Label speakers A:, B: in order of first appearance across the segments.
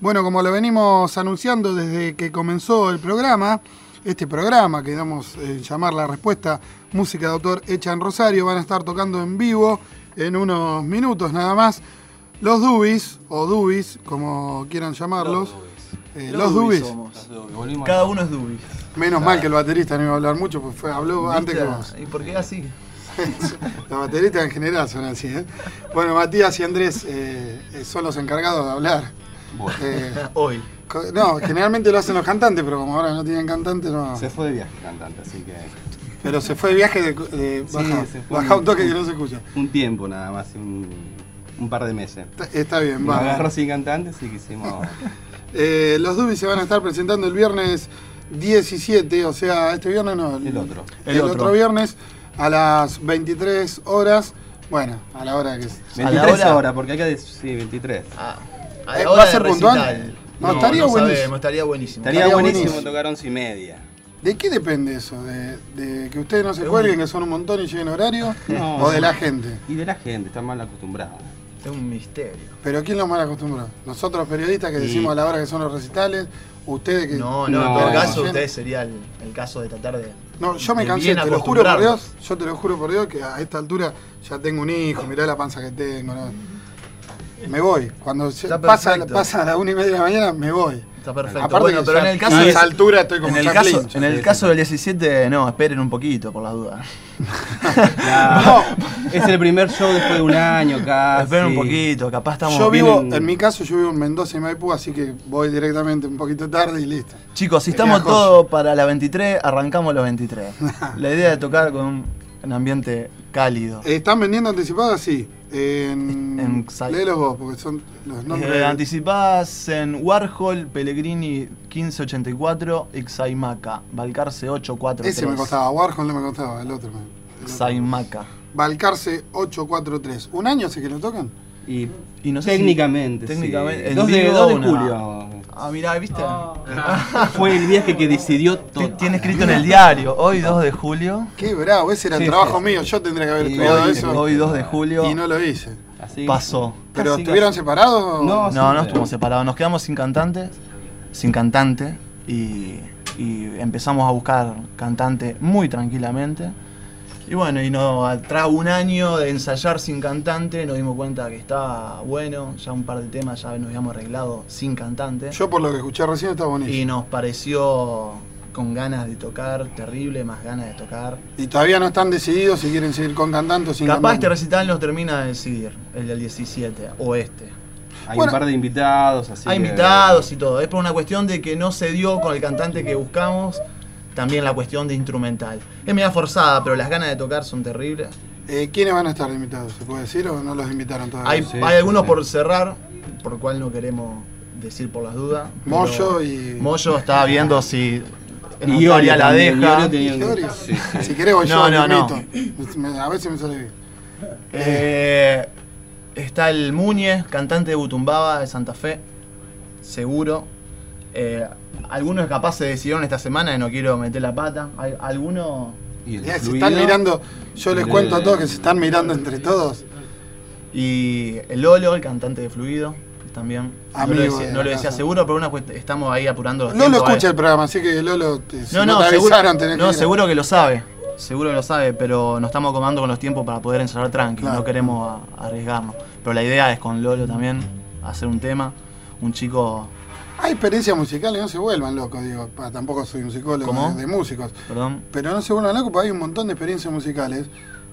A: Bueno, como lo venimos anunciando desde que comenzó el programa, este programa que damos en llamar La Respuesta, música de autor hecha en Rosario, van a estar tocando en vivo en unos minutos nada más. Los Dubis, o Dubis, como quieran llamarlos. Eh, los Dubis.
B: Cada uno es Dubis.
A: Menos mal que el baterista no iba a hablar mucho, pues fue, habló antes que vos.
B: ¿Y por qué así?
A: Los bateristas en general son así. ¿eh? Bueno, Matías y Andrés eh, eh, son los encargados de hablar. Eh,
B: Hoy.
A: no, generalmente lo hacen los cantantes, pero como ahora no tienen cantante, no.
C: Se fue de viaje cantante, así que
A: Pero se fue de viaje de, de baja,
C: un-
A: un toque que no se escucha.
C: un tiempo nada más, un, un par de meses.
A: Está, está bien,
C: Me
A: va.
C: agarró sin cantante, así que hicimos.
A: Eh, los Dubis se van a estar presentando el viernes 17, o sea, este viernes no.
C: El otro.
A: El,
B: El
A: otro.
B: otro.
A: viernes a las 23 horas. Bueno, a la hora que es.
B: A la
C: 23
B: hora-
C: horas, porque acá sí, 23.
B: Ah, a
A: Eh,
B: la
A: ¿va a ser puntual?
B: recital.
A: No, estaría buenísimo.
B: sabemos, estaría buenísimo.
C: Estaría,
A: Estaría
C: buenísimo,
A: buenísimo.
C: tocar 11 y media.
A: ¿De qué depende eso? ¿De, de que ustedes no se cuelguen, que son un montón y lleguen horario?
C: No.
A: ¿O de la gente?
C: Y de la gente, está mal acostumbrada.
B: Es un misterio.
A: ¿Pero quién los mal acostumbrado? ¿Nosotros periodistas que decimos a la hora que son los recitales? ¿Ustedes que.?
B: No, no,
C: No,
B: en todo caso, ustedes sería el, el caso de tratar de.
A: No, yo me cansé, te lo juro por. Dios, yo te lo juro por Dios que a esta altura ya tengo un hijo, mirá la panza que tengo. ¿no? Me voy. Cuando pasa, pasa a las una y media de la mañana, me voy.
B: Está perfecto.
A: Aparte
B: bueno,
A: que
B: pero
A: ya
B: en el caso
A: a
B: de
A: esa altura estoy como
B: en el caso, en el caso del 17, no, esperen un poquito por las dudas.
C: Claro. Es el primer show después de un año casi.
B: esperen un poquito, capaz estamos
A: Yo vivo, en mi caso, yo vivo en Mendoza y Maipú, así que voy directamente un poquito tarde y listo.
B: Chicos, si estamos todos para la 23, arrancamos los 23. La idea de tocar con un, ambiente cálido.
A: ¿Están vendiendo anticipadas? Sí. En,
B: En
A: léelos vos, porque son los nombres.
B: Eh, anticipadas en Warhol, Pellegrini 1584, Ixaimaca, Balcarce 843.
A: Ese me costaba, Warhol no me costaba, el otro. me- el otro.
B: Ixaimaca.
A: Balcarce 843. ¿Un año hace que lo tocan?
C: Y,
B: Y no sé si-
C: técnicamente.
B: técnicamente,
C: sí.
B: en
C: 2 de,
B: vivo
C: 2 de
B: una-
C: julio.
B: Ah, mirá, ¿viste?
C: Fue el viaje que decidió todo.
B: Tiene escrito en el diario, hoy 2 de julio.
A: Qué bravo, ese era el
C: Sí,
A: trabajo
C: sí.
A: mío, yo tendría que haber
C: Y
A: estudiado
B: Hoy,
A: eso
B: hoy 2 de julio
A: y no lo hice.
C: Así-
B: pasó.
A: ¿Pero
C: Casi,
A: estuvieron
C: casi.
A: separados? o-
C: No,
B: No, estuvimos separados, nos quedamos sin cantantes, sin cantante y, y empezamos a buscar cantante muy tranquilamente. Y bueno, y no, tras un año de ensayar sin cantante nos dimos cuenta que estaba bueno, ya un par de temas ya nos habíamos arreglado sin cantante.
A: Yo por lo que escuché recién está
B: Y
A: buenísimo.
B: nos pareció con ganas de tocar, terrible, más ganas de tocar.
A: Y, todavía no están decididos si quieren seguir con cantante o sin
B: Capaz este
A: cantante.
B: recital nos termina de decidir, el del 17 o este.
C: Hay
A: Bueno.
C: un par de invitados, así
B: Hay
C: que-
B: invitados y todo. Es por una cuestión de que no se dio con el cantante que buscamos. También la cuestión de instrumental. Es media forzada, pero las ganas de tocar son terribles.
A: Eh, ¿Quiénes van a estar invitados? ¿Se puede decir o no los invitaron todavía?
B: Hay,
C: sí,
B: hay algunos
C: sí.
B: por cerrar, por lo cual no queremos decir por las dudas.
A: Moyo y-
B: Moyo estaba viendo si
C: Y
B: Italia la deja.
C: Iorio sí, sí.
A: Si querés voy
B: No,
A: yo,
B: no, no.
A: Me- A veces me sale bien.
B: Eh, está el Muñez, cantante de Butumbaba de Santa Fe, seguro. Eh, algunos capaz se decidieron esta semana y no quiero meter la pata. Algunos
A: se están mirando, yo les
C: el-
A: cuento a todos que se están mirando entre todos.
B: Y el Lolo, el cantante de Fluido, también.
A: Amigo
B: no lo decía,
A: de
B: no lo seguro, pero una estamos ahí apurando los
A: Lolo
B: tiempos,
A: escucha
B: eh.
A: el programa, así que Lolo, si
B: No,
A: no,
B: no,
A: te
B: seguro,
A: avisaron, tenés
B: no,
A: que
B: seguro que lo sabe. Seguro que lo sabe, pero nos estamos acomodando con los tiempos para poder ensayar tranqui.
A: Claro.
B: No queremos arriesgarnos. Pero la idea es con Lolo también hacer un tema. Un chico,
A: Hay experiencias musicales, no se vuelvan locos, digo. tampoco soy un psicólogo
B: ¿Cómo?
A: de, músicos.
B: perdón.
A: Pero no se vuelvan locos porque hay un montón de experiencias musicales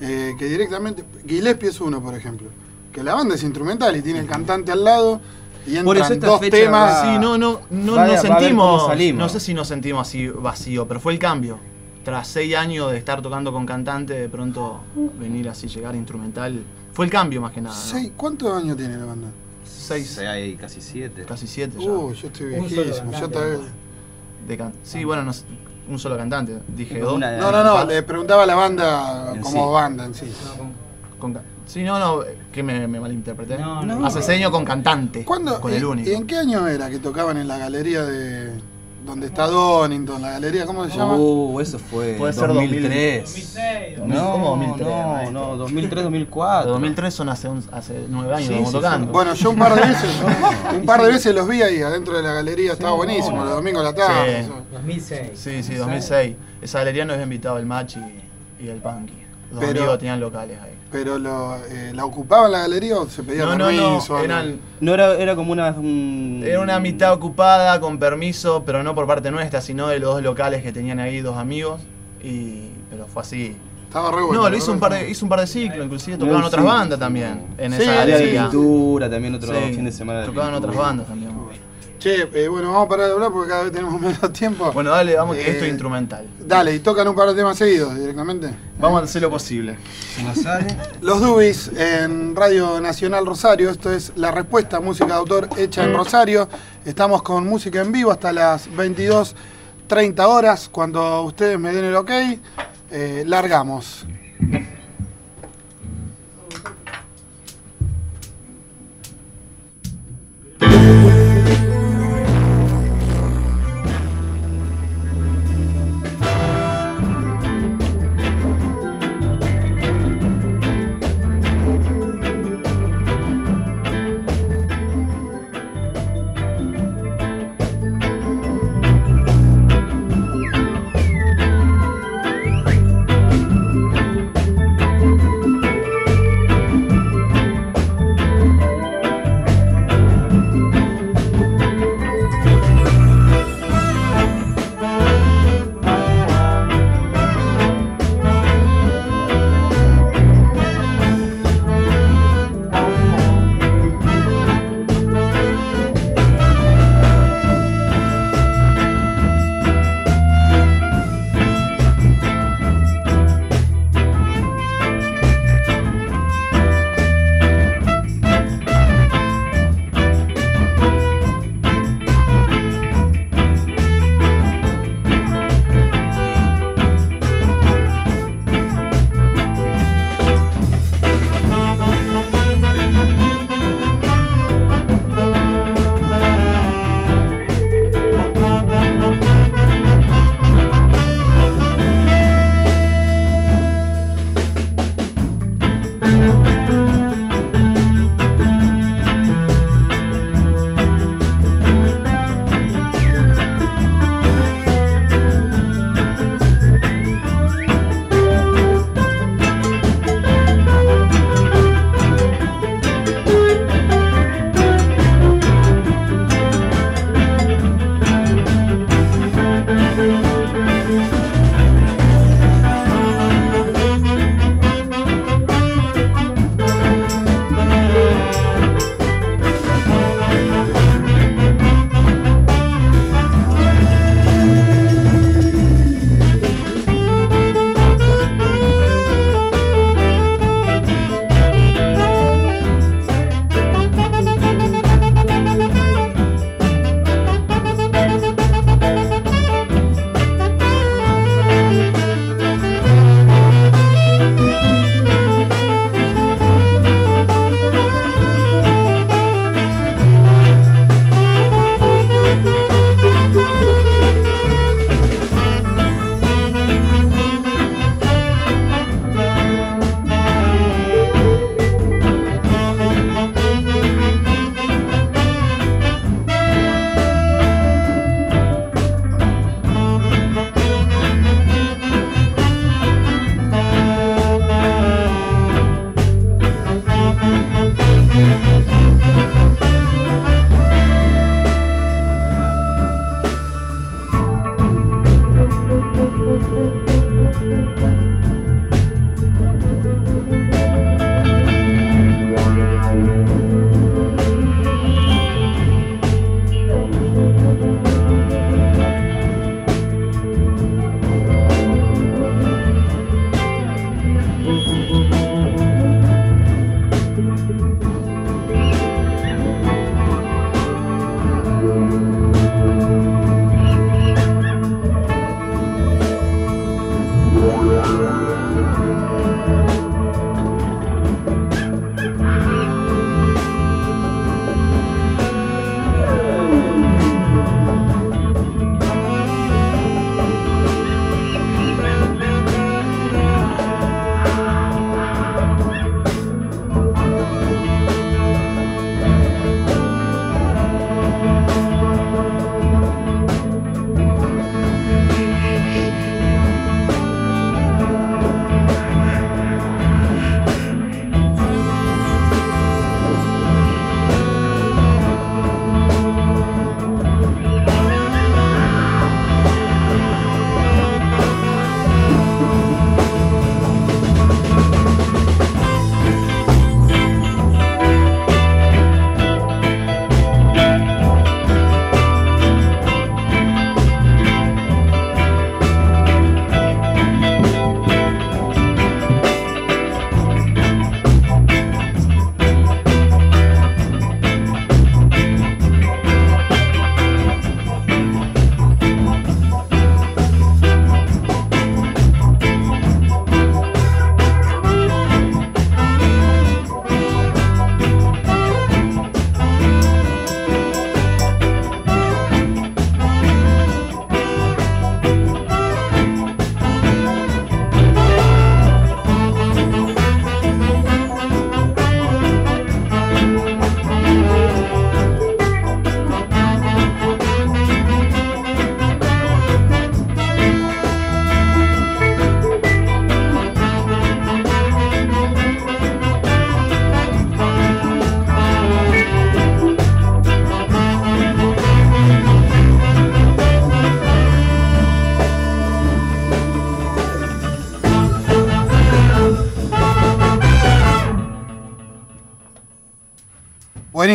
A: eh, que directamente. Gillespie es uno, por ejemplo. Que la banda es instrumental y tiene el cantante al lado y entran
C: Por eso esta
A: dos
C: fecha
A: temas.
C: va-
B: Sí, no, no, no nos sentimos. No sé si nos sentimos así vacío, pero fue el cambio. Tras seis años de estar tocando con cantante, de pronto venir así, llegar instrumental. Fue el cambio más que nada.
A: ¿Cuántos años tiene la banda?
B: Seis,
C: hay casi siete.
B: casi siete ya.
A: Uh, yo estoy
D: Un solo
A: viejísimo. Yo todavía-
B: De sí, bueno, no un solo cantante. Dije dos.
C: una-
A: No, no, no, le preguntaba a la banda como
C: sí.
A: banda en sí.
B: Con sí, no, no, que me, me malinterpreté.
D: No, no.
B: Hace seis años con cantante.
A: ¿Cuándo?
B: Con el único.
A: ¿Y en qué año era que tocaban en la galería de, donde está Donington, la galería, ¿cómo se llama?
C: Uh, eso fue
B: Puede ser
C: 2003.
D: 2006.
C: No,
B: ¿Cómo 2003,
C: no, no, 2003, 2004.
B: 2003 son hace, un- hace nueve años
C: Sí, sí,
B: tocando.
A: Bueno, yo un par de veces, un par de veces los vi ahí adentro de la galería, estaba buenísimo, los domingos a la tarde.
B: Sí.
A: eso.
D: 2006.
B: Sí, sí, 2006. Esa galería nos había invitado el Machi y el Punky. Los
A: Pero-
B: amigos tenían locales ahí.
A: Pero lo, eh, ¿la ocupaban la galería o se pedía
B: No, no,
A: permiso?
B: no, eran,
C: No era, era como una. un-
B: era una mitad ocupada, con permiso, pero no por parte nuestra, sino de los dos locales que tenían ahí dos amigos. Y, pero fue así.
A: Estaba re bueno.
B: No, lo hizo un par de, hizo un par de ciclos, inclusive
C: No,
B: tocaban
C: sí.
B: otras bandas también en
A: Sí,
B: esa
C: de
B: galería.
C: pintura, también otro
B: Sí,
C: fin de semana. de
B: tocaban
C: pintura.
B: otras bandas también.
A: Che, eh, bueno, vamos a parar de hablar porque cada vez tenemos menos tiempo.
B: Bueno, dale, vamos, que
A: Eh,
B: esto es instrumental.
A: Dale, y tocan un par de temas seguidos directamente.
B: Vamos a hacer lo posible.
C: Sale.
A: Los Dubis en Radio Nacional Rosario, esto es La Respuesta, música de autor hecha en Rosario. Estamos con música en vivo hasta las 22.30 horas. Cuando ustedes me den el ok, eh, largamos.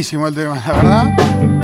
A: Buenísimo el tema, la verdad.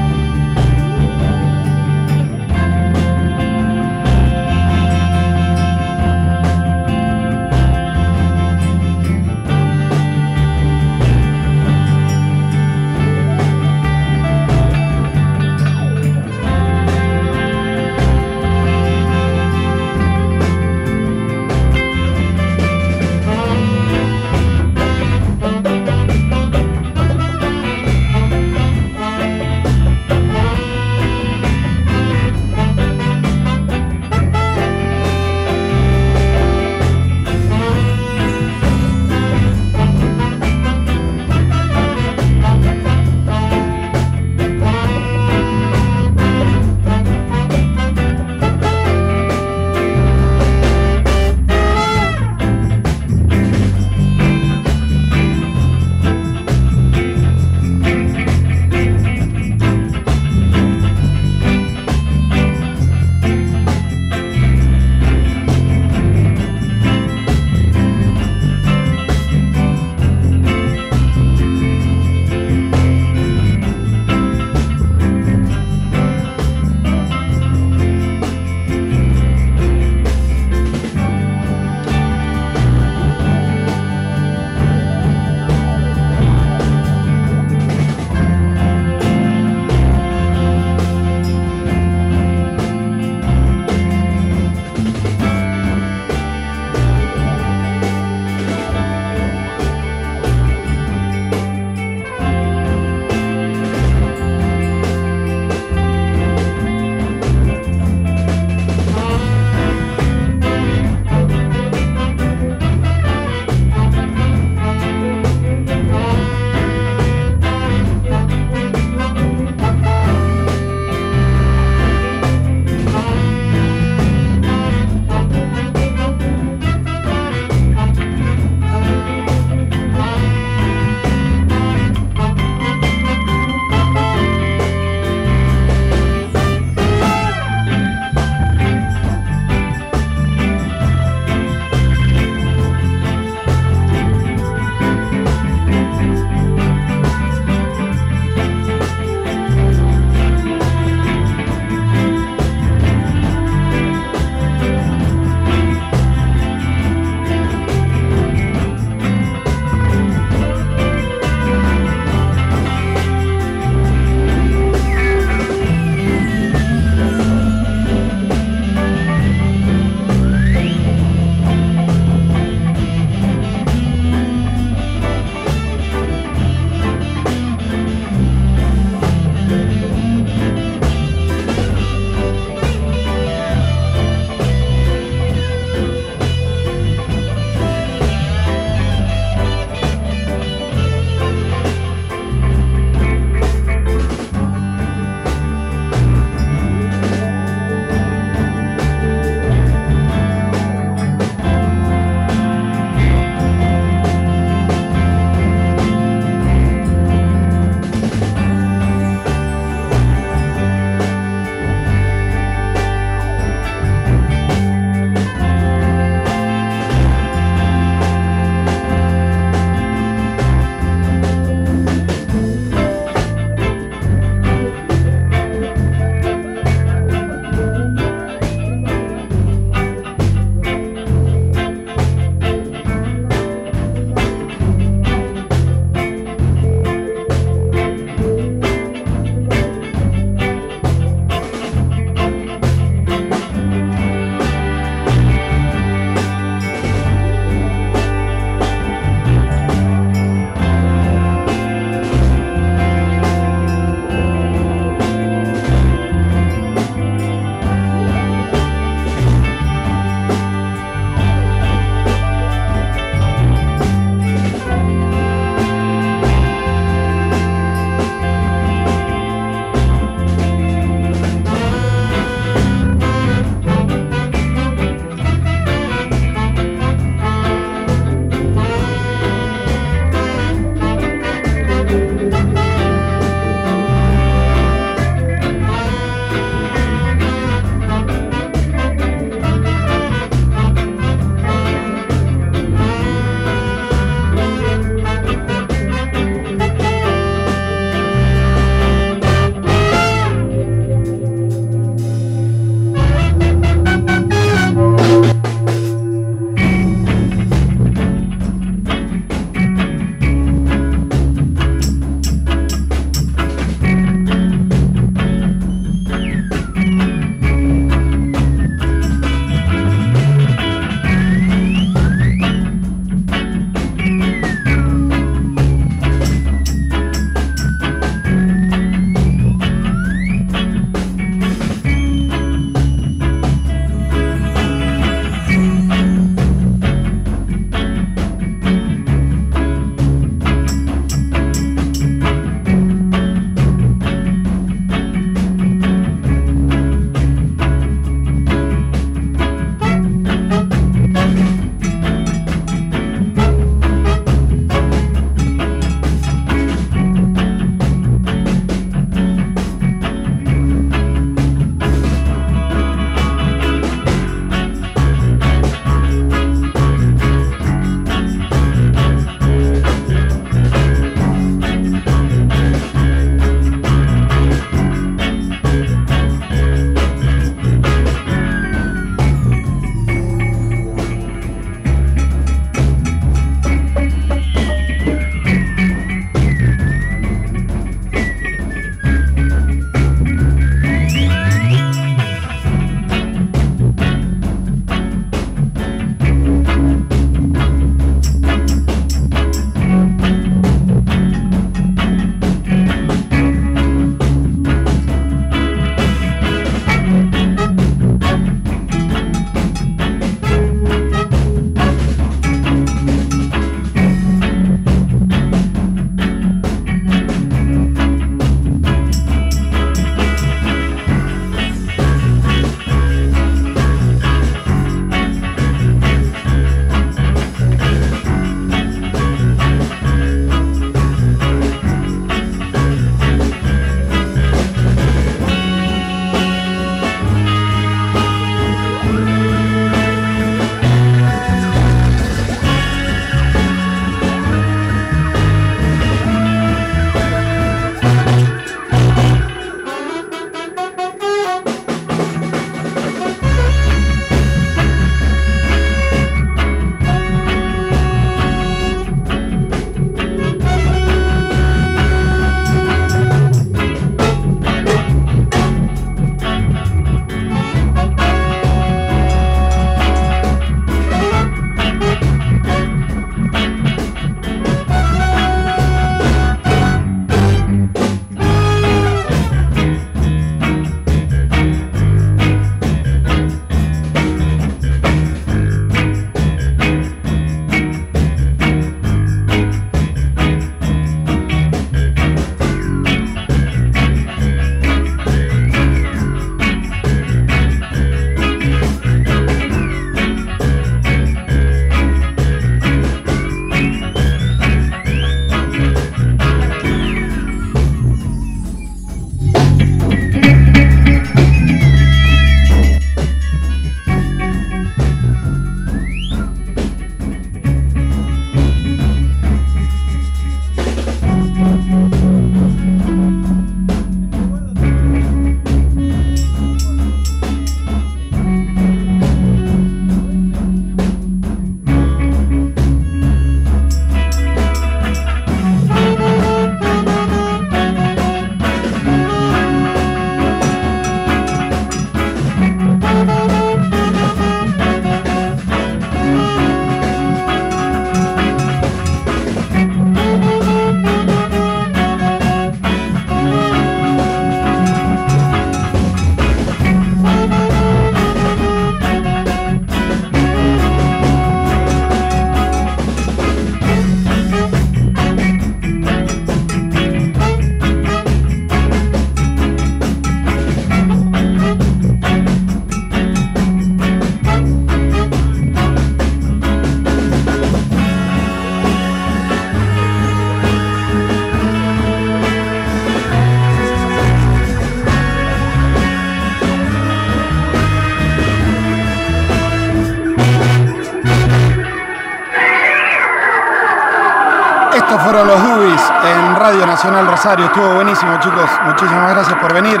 A: Radio Nacional Rosario. Estuvo buenísimo, chicos. Muchísimas gracias por venir.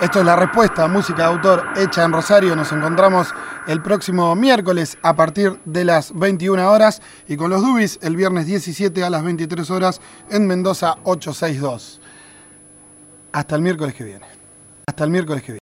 A: Esto es la respuesta, música de autor hecha en Rosario. Nos encontramos el próximo miércoles a partir de las 21 horas y con los Dubis el viernes 17 a las 23 horas en Mendoza 862. Hasta el miércoles que viene. Hasta el miércoles que viene.